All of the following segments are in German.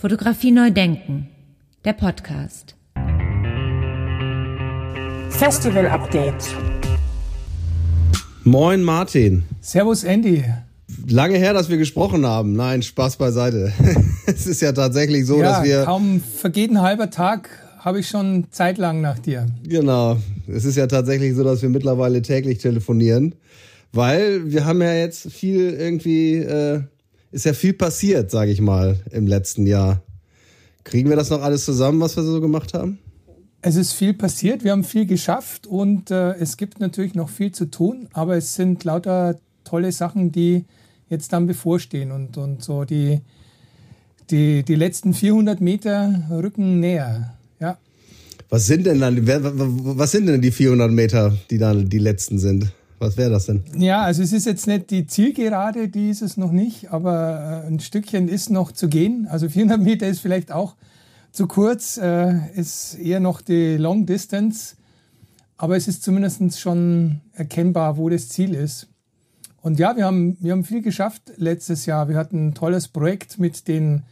Fotografie neu denken, der Podcast. Festival Update. Moin Martin. Servus Andy. Lange her, dass wir gesprochen haben. Nein, Spaß beiseite. es ist ja tatsächlich so, ja, dass wir. Kaum vergeht ein halber Tag, habe ich schon zeitlang nach dir. Genau. Es ist ja tatsächlich so, dass wir mittlerweile täglich telefonieren, weil wir haben ja jetzt viel irgendwie, äh, ist ja viel passiert, sage ich mal, im letzten Jahr. Kriegen wir das noch alles zusammen, was wir so gemacht haben? Es ist viel passiert, wir haben viel geschafft und äh, es gibt natürlich noch viel zu tun, aber es sind lauter tolle Sachen, die jetzt dann bevorstehen und, und so die, die, die letzten 400 Meter rücken näher. Ja. Was sind denn dann, was sind denn die 400 Meter, die dann die letzten sind? Was wäre das denn? Ja, also es ist jetzt nicht die Zielgerade, die ist es noch nicht, aber äh, ein Stückchen ist noch zu gehen. Also 400 Meter ist vielleicht auch zu kurz, äh, ist eher noch die Long Distance, aber es ist zumindest schon erkennbar, wo das Ziel ist. Und ja, wir haben, wir haben viel geschafft letztes Jahr. Wir hatten ein tolles Projekt mit den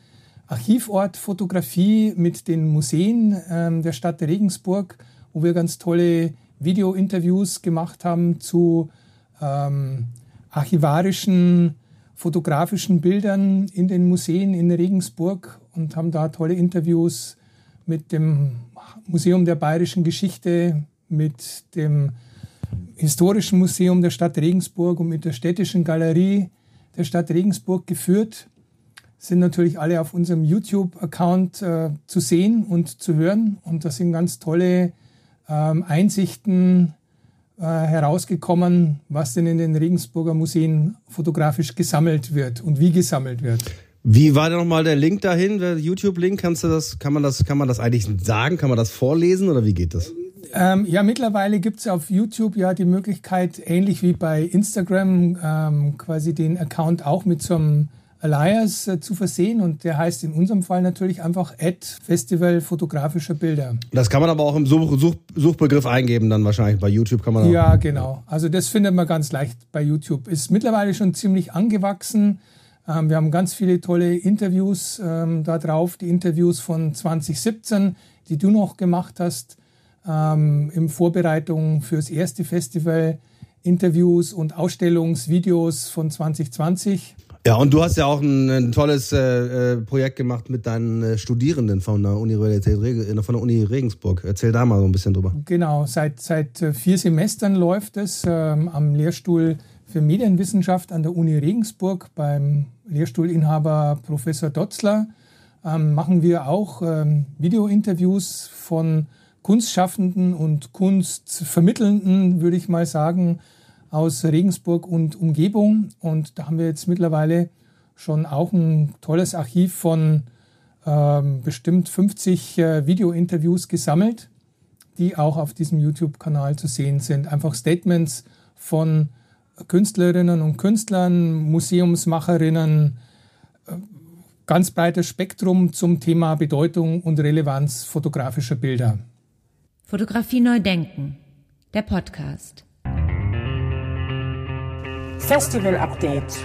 Archivort Fotografie, mit den Museen ähm, der Stadt Regensburg, wo wir ganz tolle Video-Interviews gemacht haben zu ähm, archivarischen, fotografischen Bildern in den Museen in Regensburg und haben da tolle Interviews mit dem Museum der Bayerischen Geschichte, mit dem Historischen Museum der Stadt Regensburg und mit der Städtischen Galerie der Stadt Regensburg geführt. Sind natürlich alle auf unserem YouTube-Account äh, zu sehen und zu hören. Und das sind ganz tolle ähm, Einsichten äh, herausgekommen, was denn in den Regensburger Museen fotografisch gesammelt wird und wie gesammelt wird. Wie war denn nochmal der Link dahin, der YouTube-Link? Kannst du das, kann man das, kann man das eigentlich sagen? Kann man das vorlesen oder wie geht das? Ähm, ja, mittlerweile gibt es auf YouTube ja die Möglichkeit, ähnlich wie bei Instagram, ähm, quasi den Account auch mit so einem Alias äh, zu versehen und der heißt in unserem Fall natürlich einfach Ad Festival fotografischer Bilder. Das kann man aber auch im Such Such Suchbegriff eingeben dann wahrscheinlich. Bei YouTube kann man auch. Ja, genau. Also das findet man ganz leicht bei YouTube. Ist mittlerweile schon ziemlich angewachsen. Ähm, wir haben ganz viele tolle Interviews ähm, da drauf. Die Interviews von 2017, die du noch gemacht hast, ähm, in Vorbereitung fürs erste Festival. Interviews und Ausstellungsvideos von 2020. Ja, und du hast ja auch ein, ein tolles äh, äh, Projekt gemacht mit deinen äh, Studierenden von der Universität Reg von der Uni Regensburg. Erzähl da mal so ein bisschen drüber. Genau, seit, seit äh, vier Semestern läuft es ähm, am Lehrstuhl für Medienwissenschaft an der Uni Regensburg beim Lehrstuhlinhaber Professor Dotzler. Ähm, machen wir auch ähm, Videointerviews von Kunstschaffenden und Kunstvermittelnden, würde ich mal sagen, aus Regensburg und Umgebung. Und da haben wir jetzt mittlerweile schon auch ein tolles Archiv von ähm, bestimmt 50 äh, Videointerviews gesammelt, die auch auf diesem YouTube-Kanal zu sehen sind. Einfach Statements von Künstlerinnen und Künstlern, Museumsmacherinnen, äh, ganz breites Spektrum zum Thema Bedeutung und Relevanz fotografischer Bilder. Fotografie neu denken, der Podcast. Festival Update.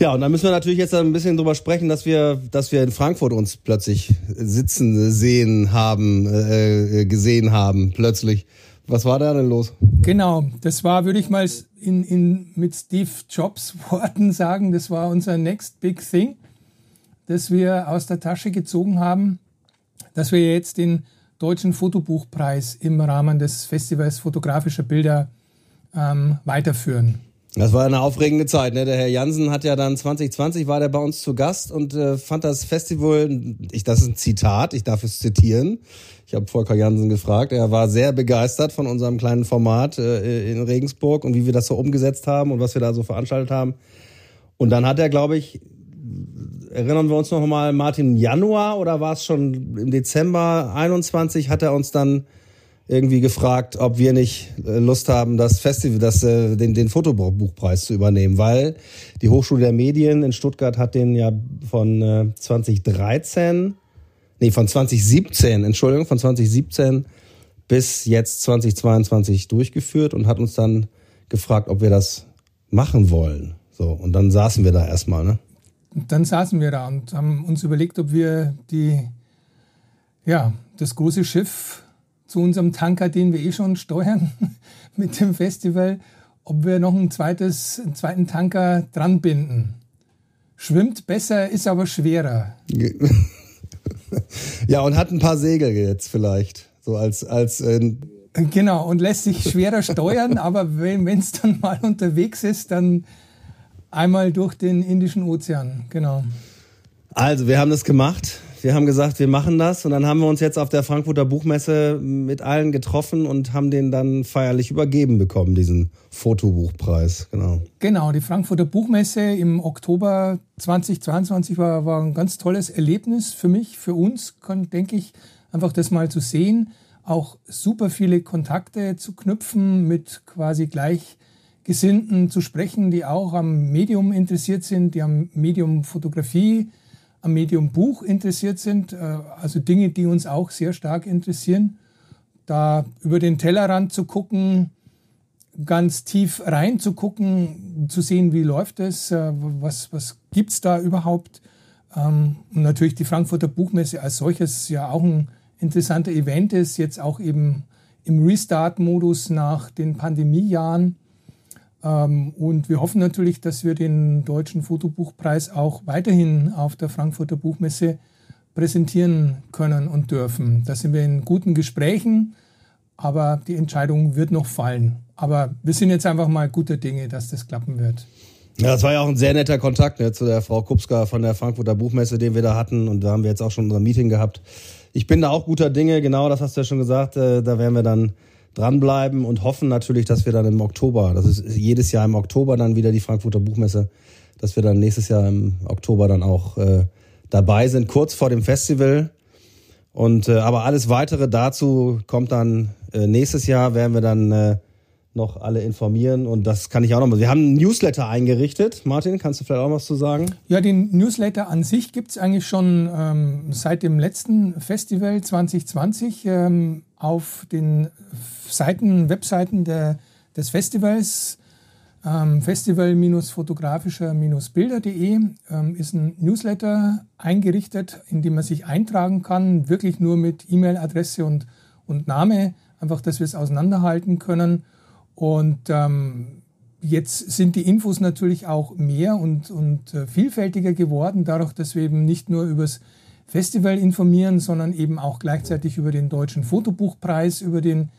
Ja, und da müssen wir natürlich jetzt ein bisschen drüber sprechen, dass wir, dass wir in Frankfurt uns plötzlich sitzen sehen haben, äh, gesehen haben, plötzlich. Was war da denn los? Genau, das war, würde ich mal in, in, mit Steve Jobs Worten sagen, das war unser Next Big Thing, das wir aus der Tasche gezogen haben, dass wir jetzt den Deutschen Fotobuchpreis im Rahmen des Festivals fotografischer Bilder ähm, weiterführen. Das war eine aufregende Zeit. Ne? Der Herr Jansen hat ja dann 2020 war der bei uns zu Gast und äh, fand das Festival, ich, das ist ein Zitat, ich darf es zitieren. Ich habe Volker Jansen gefragt. Er war sehr begeistert von unserem kleinen Format äh, in Regensburg und wie wir das so umgesetzt haben und was wir da so veranstaltet haben. Und dann hat er, glaube ich, erinnern wir uns noch mal, Martin, Januar oder war es schon im Dezember 21, hat er uns dann irgendwie gefragt, ob wir nicht äh, Lust haben, das Festival, das, äh, den, den Fotobuchpreis zu übernehmen, weil die Hochschule der Medien in Stuttgart hat den ja von 2013, äh, nee, von 2017, Entschuldigung, von 2017 bis jetzt 2022 durchgeführt und hat uns dann gefragt, ob wir das machen wollen. So, und dann saßen wir da erstmal, ne? dann saßen wir da und haben uns überlegt, ob wir die, ja, das große Schiff zu unserem Tanker, den wir eh schon steuern mit dem Festival, ob wir noch ein zweites, einen zweiten Tanker dran binden. Schwimmt besser, ist aber schwerer. ja, und hat ein paar Segel jetzt vielleicht. So als, als äh Genau, und lässt sich schwerer steuern, aber wenn es dann mal unterwegs ist, dann einmal durch den Indischen Ozean. Genau. Also, wir haben das gemacht wir haben gesagt, wir machen das und dann haben wir uns jetzt auf der Frankfurter Buchmesse mit allen getroffen und haben den dann feierlich übergeben bekommen, diesen Fotobuchpreis. Genau. Genau, die Frankfurter Buchmesse im Oktober 2022 war, war ein ganz tolles Erlebnis für mich, für uns, denke ich, einfach das mal zu sehen, auch super viele Kontakte zu knüpfen, mit quasi Gleichgesinnten zu sprechen, die auch am Medium interessiert sind, die am Medium Fotografie am Medium Buch interessiert sind, äh, also Dinge, die uns auch sehr stark interessieren, da über den Tellerrand zu gucken, ganz tief rein zu gucken, zu sehen, wie läuft es, äh, was, was gibt es da überhaupt. Ähm, und natürlich die Frankfurter Buchmesse als solches ja auch ein interessanter Event ist, jetzt auch eben im Restart-Modus nach den Pandemiejahren. Ähm, und wir hoffen natürlich, dass wir den Deutschen Fotobuchpreis auch weiterhin auf der Frankfurter Buchmesse präsentieren können und dürfen. Da sind wir in guten Gesprächen, aber die Entscheidung wird noch fallen. Aber wir sind jetzt einfach mal guter Dinge, dass das klappen wird. Ja, das war ja auch ein sehr netter Kontakt ne, zu der Frau Kupska von der Frankfurter Buchmesse, den wir da hatten. Und da haben wir jetzt auch schon unser Meeting gehabt. Ich bin da auch guter Dinge, genau, das hast du ja schon gesagt. Äh, da werden wir dann dranbleiben und hoffen natürlich, dass wir dann im Oktober, das ist jedes Jahr im Oktober dann wieder die Frankfurter Buchmesse, dass wir dann nächstes Jahr im Oktober dann auch äh, dabei sind, kurz vor dem Festival. Und äh, aber alles weitere dazu kommt dann äh, nächstes Jahr, werden wir dann äh, noch alle informieren und das kann ich auch noch mal. Wir haben einen Newsletter eingerichtet. Martin, kannst du vielleicht auch was zu sagen? Ja, den Newsletter an sich gibt es eigentlich schon ähm, seit dem letzten Festival 2020 ähm, auf den Seiten, Webseiten der, des Festivals. Ähm, Festival-fotografischer-bilder.de ähm, ist ein Newsletter eingerichtet, in dem man sich eintragen kann, wirklich nur mit E-Mail-Adresse und, und Name, einfach, dass wir es auseinanderhalten können. Und ähm, jetzt sind die Infos natürlich auch mehr und, und äh, vielfältiger geworden, dadurch, dass wir eben nicht nur übers Festival informieren, sondern eben auch gleichzeitig über den Deutschen Fotobuchpreis, über den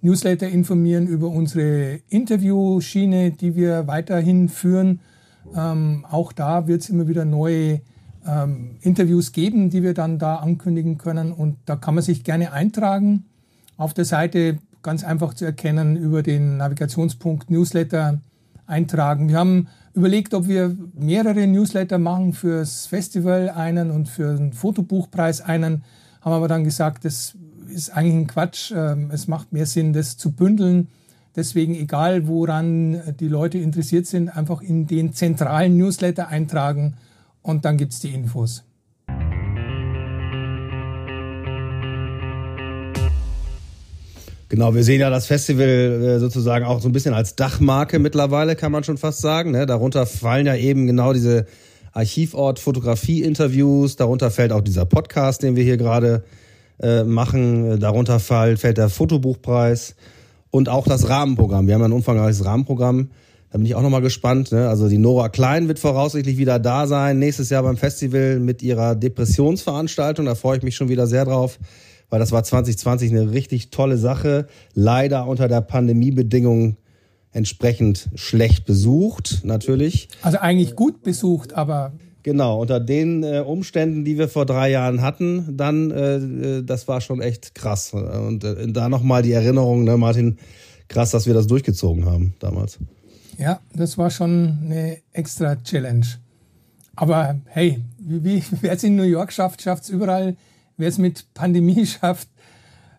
Newsletter informieren, über unsere Interviewschiene, die wir weiterhin führen. Ähm, auch da wird es immer wieder neue ähm, Interviews geben, die wir dann da ankündigen können. Und da kann man sich gerne eintragen. Auf der Seite ganz einfach zu erkennen über den Navigationspunkt Newsletter eintragen. Wir haben überlegt, ob wir mehrere Newsletter machen fürs Festival einen und für den Fotobuchpreis einen, haben aber dann gesagt, das ist eigentlich ein Quatsch. Ähm, es macht mehr Sinn, das zu bündeln. Deswegen, egal woran die Leute interessiert sind, einfach in den zentralen Newsletter eintragen und dann gibt es die Infos. Genau, wir sehen ja das Festival äh, sozusagen auch so ein bisschen als Dachmarke mittlerweile, kann man schon fast sagen. Ne? Darunter fallen ja eben genau diese Archivort Fotografie-Interviews, darunter fällt auch dieser Podcast, den wir hier gerade äh, machen, darunter fällt, fällt der Fotobuchpreis und auch das Rahmenprogramm. Wir haben ein umfangreiches Rahmenprogramm. Da bin ich auch nochmal gespannt. Ne? Also die Nora Klein wird voraussichtlich wieder da sein, nächstes Jahr beim Festival mit ihrer Depressionsveranstaltung. Da freue ich mich schon wieder sehr drauf weil das war 2020 eine richtig tolle Sache. Leider unter der Pandemiebedingung entsprechend schlecht besucht, natürlich. Also eigentlich gut besucht, aber Genau, unter den äh, Umständen, die wir vor drei Jahren hatten, dann, äh, äh das war schon echt krass. Und äh, da nochmal die Erinnerung, ne, Martin, krass, dass wir das durchgezogen haben damals. Ja, das war schon eine extra Challenge. Aber hey, wie, wer es in New York schafft, schafft es überall Wer es mit Pandemie schafft,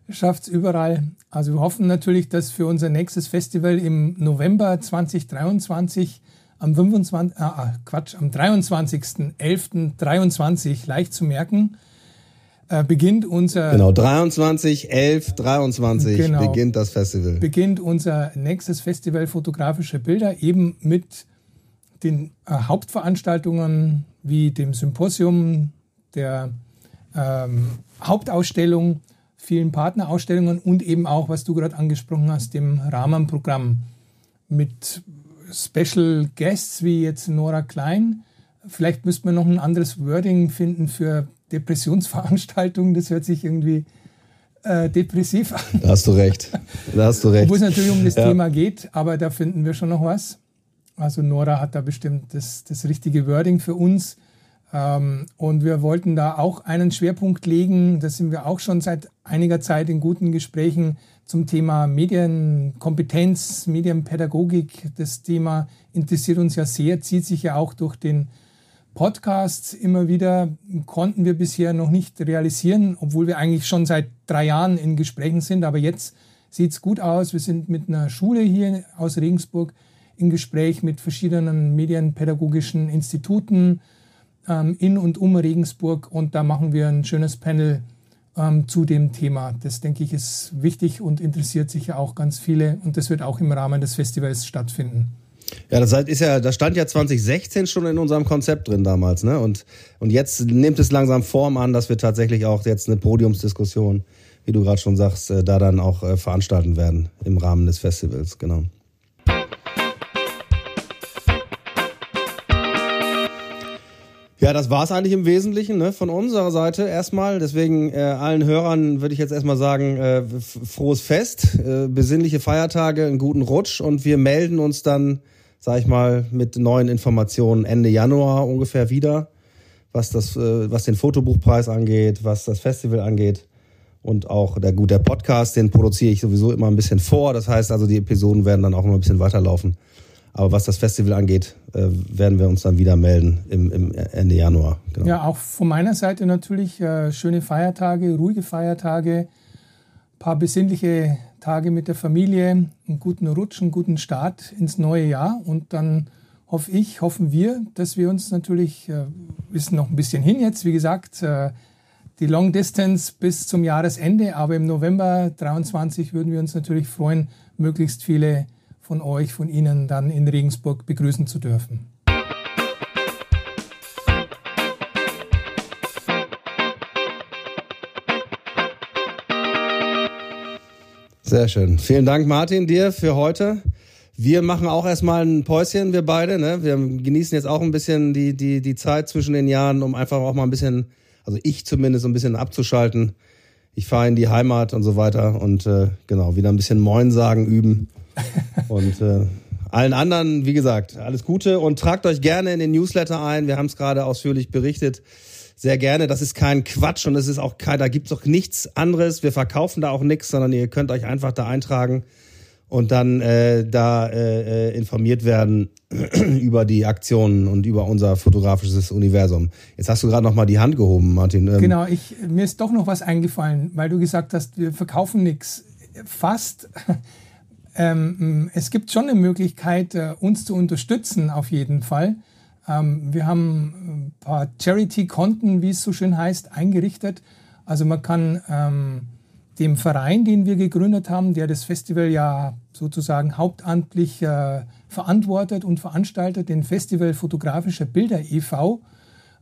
schafft es überall. Also wir hoffen natürlich, dass für unser nächstes Festival im November 2023 am 25, ah, ah, Quatsch, am 23.11.23 leicht zu merken, äh, beginnt unser Genau, 23 11 23 genau, beginnt das Festival. Beginnt unser nächstes Festival fotografische Bilder eben mit den äh, Hauptveranstaltungen wie dem Symposium, der ähm, Hauptausstellung, vielen Partnerausstellungen und eben auch, was du gerade angesprochen hast, dem Rahmenprogramm mit Special Guests wie jetzt Nora Klein. Vielleicht müsste man noch ein anderes Wording finden für Depressionsveranstaltungen. Das hört sich irgendwie äh, depressiv an. Da hast du recht. Da hast du recht. Obwohl es natürlich um das ja. Thema geht, aber da finden wir schon noch was. Also Nora hat da bestimmt das, das richtige Wording für uns. Ähm, und wir wollten da auch einen Schwerpunkt legen. Da sind wir auch schon seit einiger Zeit in guten Gesprächen zum Thema Medienkompetenz, Medienpädagogik. Das Thema interessiert uns ja sehr, zieht sich ja auch durch den Podcast immer wieder, konnten wir bisher noch nicht realisieren, obwohl wir eigentlich schon seit drei Jahren in Gesprächen sind. Aber jetzt sieht es gut aus. Wir sind mit einer Schule hier aus Regensburg in Gespräch mit verschiedenen medienpädagogischen Instituten in und um Regensburg und da machen wir ein schönes Panel ähm, zu dem Thema. Das denke ich ist wichtig und interessiert sicher auch ganz viele und das wird auch im Rahmen des Festivals stattfinden. Ja, das ist ja, das stand ja 2016 schon in unserem Konzept drin damals, ne? Und und jetzt nimmt es langsam Form an, dass wir tatsächlich auch jetzt eine Podiumsdiskussion, wie du gerade schon sagst, äh, da dann auch äh, veranstalten werden im Rahmen des Festivals, genau. Ja, das war's eigentlich im Wesentlichen ne, von unserer Seite erstmal. Deswegen äh, allen Hörern würde ich jetzt erstmal sagen, äh, frohes Fest, äh, besinnliche Feiertage, einen guten Rutsch und wir melden uns dann, sag ich mal, mit neuen Informationen Ende Januar ungefähr wieder, was das, äh, was den Fotobuchpreis angeht, was das Festival angeht. Und auch der gut, der Podcast, den produziere ich sowieso immer ein bisschen vor. Das heißt also, die Episoden werden dann auch immer ein bisschen weiterlaufen. Aber was das Festival angeht, äh, werden wir uns dann wieder melden im, im Ende Januar. Genau. Ja, auch von meiner Seite natürlich äh, schöne Feiertage, ruhige Feiertage, paar besinnliche Tage mit der Familie, einen guten Rutsch, einen guten Start ins neue Jahr und dann hoffe ich, hoffen wir, dass wir uns natürlich, äh, ist noch ein bisschen hin jetzt, wie gesagt, äh, die Long Distance bis zum Jahresende, aber im November 23 würden wir uns natürlich freuen, möglichst viele von euch, von Ihnen dann in Regensburg begrüßen zu dürfen. Sehr schön. Vielen Dank, Martin, dir für heute. Wir machen auch erstmal ein Päuschen, wir beide. Ne? Wir genießen jetzt auch ein bisschen die, die, die Zeit zwischen den Jahren, um einfach auch mal ein bisschen, also ich zumindest, ein bisschen abzuschalten. Ich fahre in die Heimat und so weiter und äh, genau, wieder ein bisschen Moin sagen üben. Und äh, allen anderen, wie gesagt, alles Gute und tragt euch gerne in den Newsletter ein. Wir haben es gerade ausführlich berichtet. Sehr gerne. Das ist kein Quatsch und es ist auch kein, da gibt's auch nichts anderes. Wir verkaufen da auch nichts, sondern ihr könnt euch einfach da eintragen und dann äh, da äh, äh informiert werden über die Aktionen und über unser fotografisches Universum. Jetzt hast du gerade noch mal die Hand gehoben, Martin. Ähm genau, ich, mir ist doch noch was eingefallen, weil du gesagt hast, wir verkaufen nichts. Fast ähm, es gibt schon eine Möglichkeit, äh, uns zu unterstützen, auf jeden Fall. Ähm, wir haben ein paar Charity-Konten, wie es so schön heißt, eingerichtet. Also man kann ähm, dem Verein, den wir gegründet haben, der das Festival ja sozusagen hauptamtlich äh, verantwortet und veranstaltet, den Festival Fotografischer Bilder e.V.,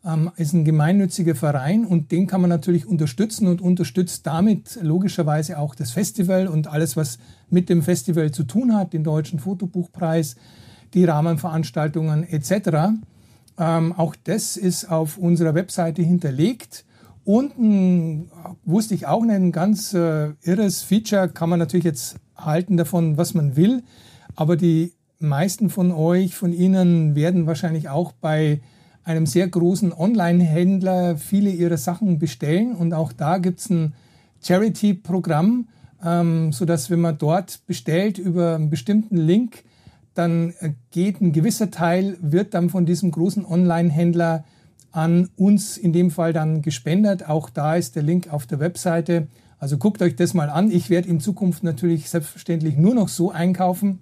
ähm, ist ein gemeinnütziger Verein und den kann man natürlich unterstützen und unterstützt damit logischerweise auch das Festival und alles, was mit dem Festival zu tun hat, den Deutschen Fotobuchpreis, die Rahmenveranstaltungen etc. Ähm, auch das ist auf unserer Webseite hinterlegt. Unten wusste ich auch ein ganz äh, irres Feature, kann man natürlich jetzt halten davon, was man will, aber die meisten von euch, von Ihnen werden wahrscheinlich auch bei einem sehr großen Online-Händler viele ihrer Sachen bestellen. Und auch da gibt es ein Charity-Programm, ähm, sodass wenn man dort bestellt über einen bestimmten Link, dann äh, geht ein gewisser Teil, wird dann von diesem großen Online-Händler an uns in dem Fall dann gespendet. Auch da ist der Link auf der Webseite. Also guckt euch das mal an. Ich werde in Zukunft natürlich selbstverständlich nur noch so einkaufen.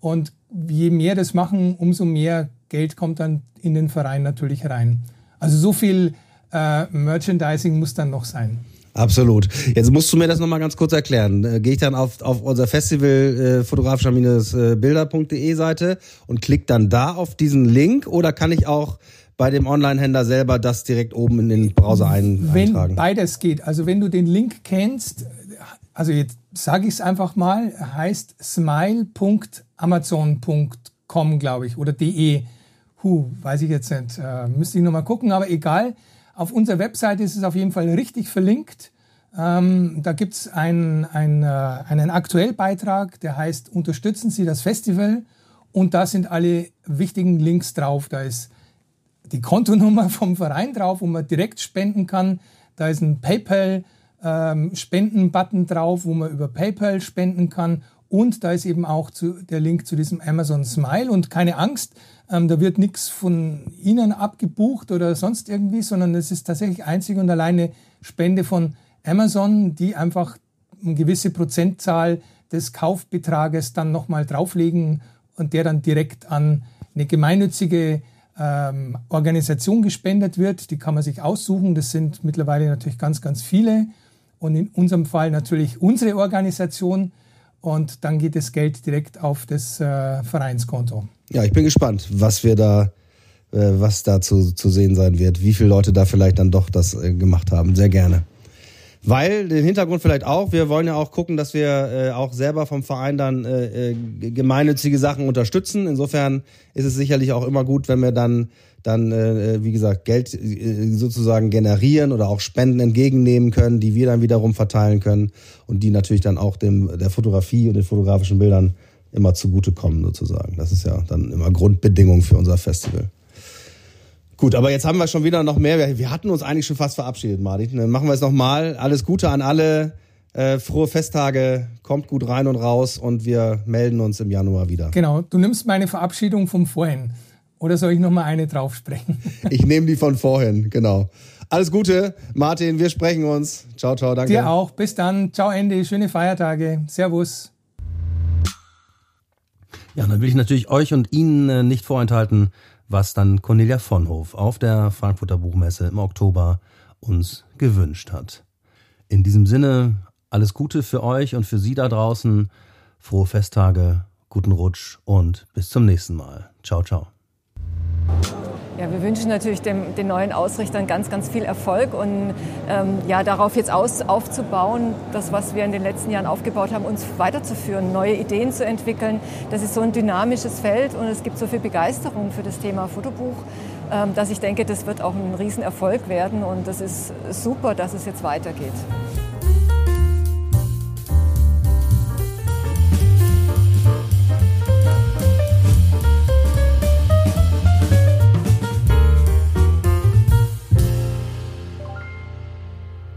Und je mehr das machen, umso mehr Geld kommt dann in den Verein natürlich rein. Also so viel äh, Merchandising muss dann noch sein. Absolut. Jetzt musst du mir das nochmal ganz kurz erklären. Äh, Gehe ich dann auf, auf unser Festival äh, fotografischer-bilder.de Seite und klick dann da auf diesen Link oder kann ich auch bei dem Online-Händler selber das direkt oben in den Browser ein, wenn eintragen? beides geht. Also wenn du den Link kennst, also jetzt sage ich es einfach mal, heißt smile.amazon.com, glaube ich, oder de. Huh, weiß ich jetzt nicht. Äh, müsste ich nochmal gucken, aber egal. Auf unserer Webseite ist es auf jeden Fall richtig verlinkt. Ähm, da gibt es ein, ein, äh, einen Aktuellbeitrag, der heißt Unterstützen Sie das Festival. Und da sind alle wichtigen Links drauf. Da ist die Kontonummer vom Verein drauf, wo man direkt spenden kann. Da ist ein PayPal-Spenden-Button ähm, drauf, wo man über PayPal spenden kann. Und da ist eben auch zu, der Link zu diesem Amazon Smile. Und keine Angst, ähm, da wird nichts von Ihnen abgebucht oder sonst irgendwie, sondern es ist tatsächlich einzig und alleine Spende von Amazon, die einfach eine gewisse Prozentzahl des Kaufbetrages dann nochmal drauflegen und der dann direkt an eine gemeinnützige ähm, Organisation gespendet wird. Die kann man sich aussuchen. Das sind mittlerweile natürlich ganz, ganz viele. Und in unserem Fall natürlich unsere Organisation. Und dann geht das Geld direkt auf das äh, Vereinskonto. Ja, ich bin gespannt, was wir da, äh, was da zu, zu sehen sein wird. Wie viele Leute da vielleicht dann doch das äh, gemacht haben. Sehr gerne. Weil, den Hintergrund vielleicht auch, wir wollen ja auch gucken, dass wir äh, auch selber vom Verein dann äh, äh, gemeinnützige Sachen unterstützen. Insofern ist es sicherlich auch immer gut, wenn wir dann, dann äh, wie gesagt, Geld äh, sozusagen generieren oder auch Spenden entgegennehmen können, die wir dann wiederum verteilen können und die natürlich dann auch dem der Fotografie und den fotografischen Bildern immer zugutekommen sozusagen. Das ist ja dann immer Grundbedingung für unser Festival. Gut, aber jetzt haben wir schon wieder noch mehr. Wir hatten uns eigentlich schon fast verabschiedet, Martin. Dann machen wir es nochmal. Alles Gute an alle. Äh, frohe Festtage, kommt gut rein und raus und wir melden uns im Januar wieder. Genau, du nimmst meine Verabschiedung vom vorhin. Oder soll ich nochmal eine draufsprechen? ich nehme die von vorhin, genau. Alles Gute, Martin, wir sprechen uns. Ciao, ciao, danke. Dir auch. Bis dann. Ciao, Andy. Schöne Feiertage. Servus. Ja, dann will ich natürlich euch und Ihnen äh, nicht vorenthalten, was dann Cornelia Vonhof auf der Frankfurter Buchmesse im Oktober uns gewünscht hat. In diesem Sinne alles Gute für euch und für Sie da draußen. Frohe Festtage, guten Rutsch und bis zum nächsten Mal. Ciao, ciao. Ja, wir wünschen natürlich dem, den neuen Ausrichtern ganz, ganz viel Erfolg und ähm, ja, darauf jetzt aus, aufzubauen, das, was wir in den letzten Jahren aufgebaut haben, uns weiterzuführen, neue Ideen zu entwickeln. Das ist so ein dynamisches Feld und es gibt so viel Begeisterung für das Thema Fotobuch, ähm, dass ich denke, das wird auch ein Riesenerfolg werden und das ist super, dass es jetzt weitergeht.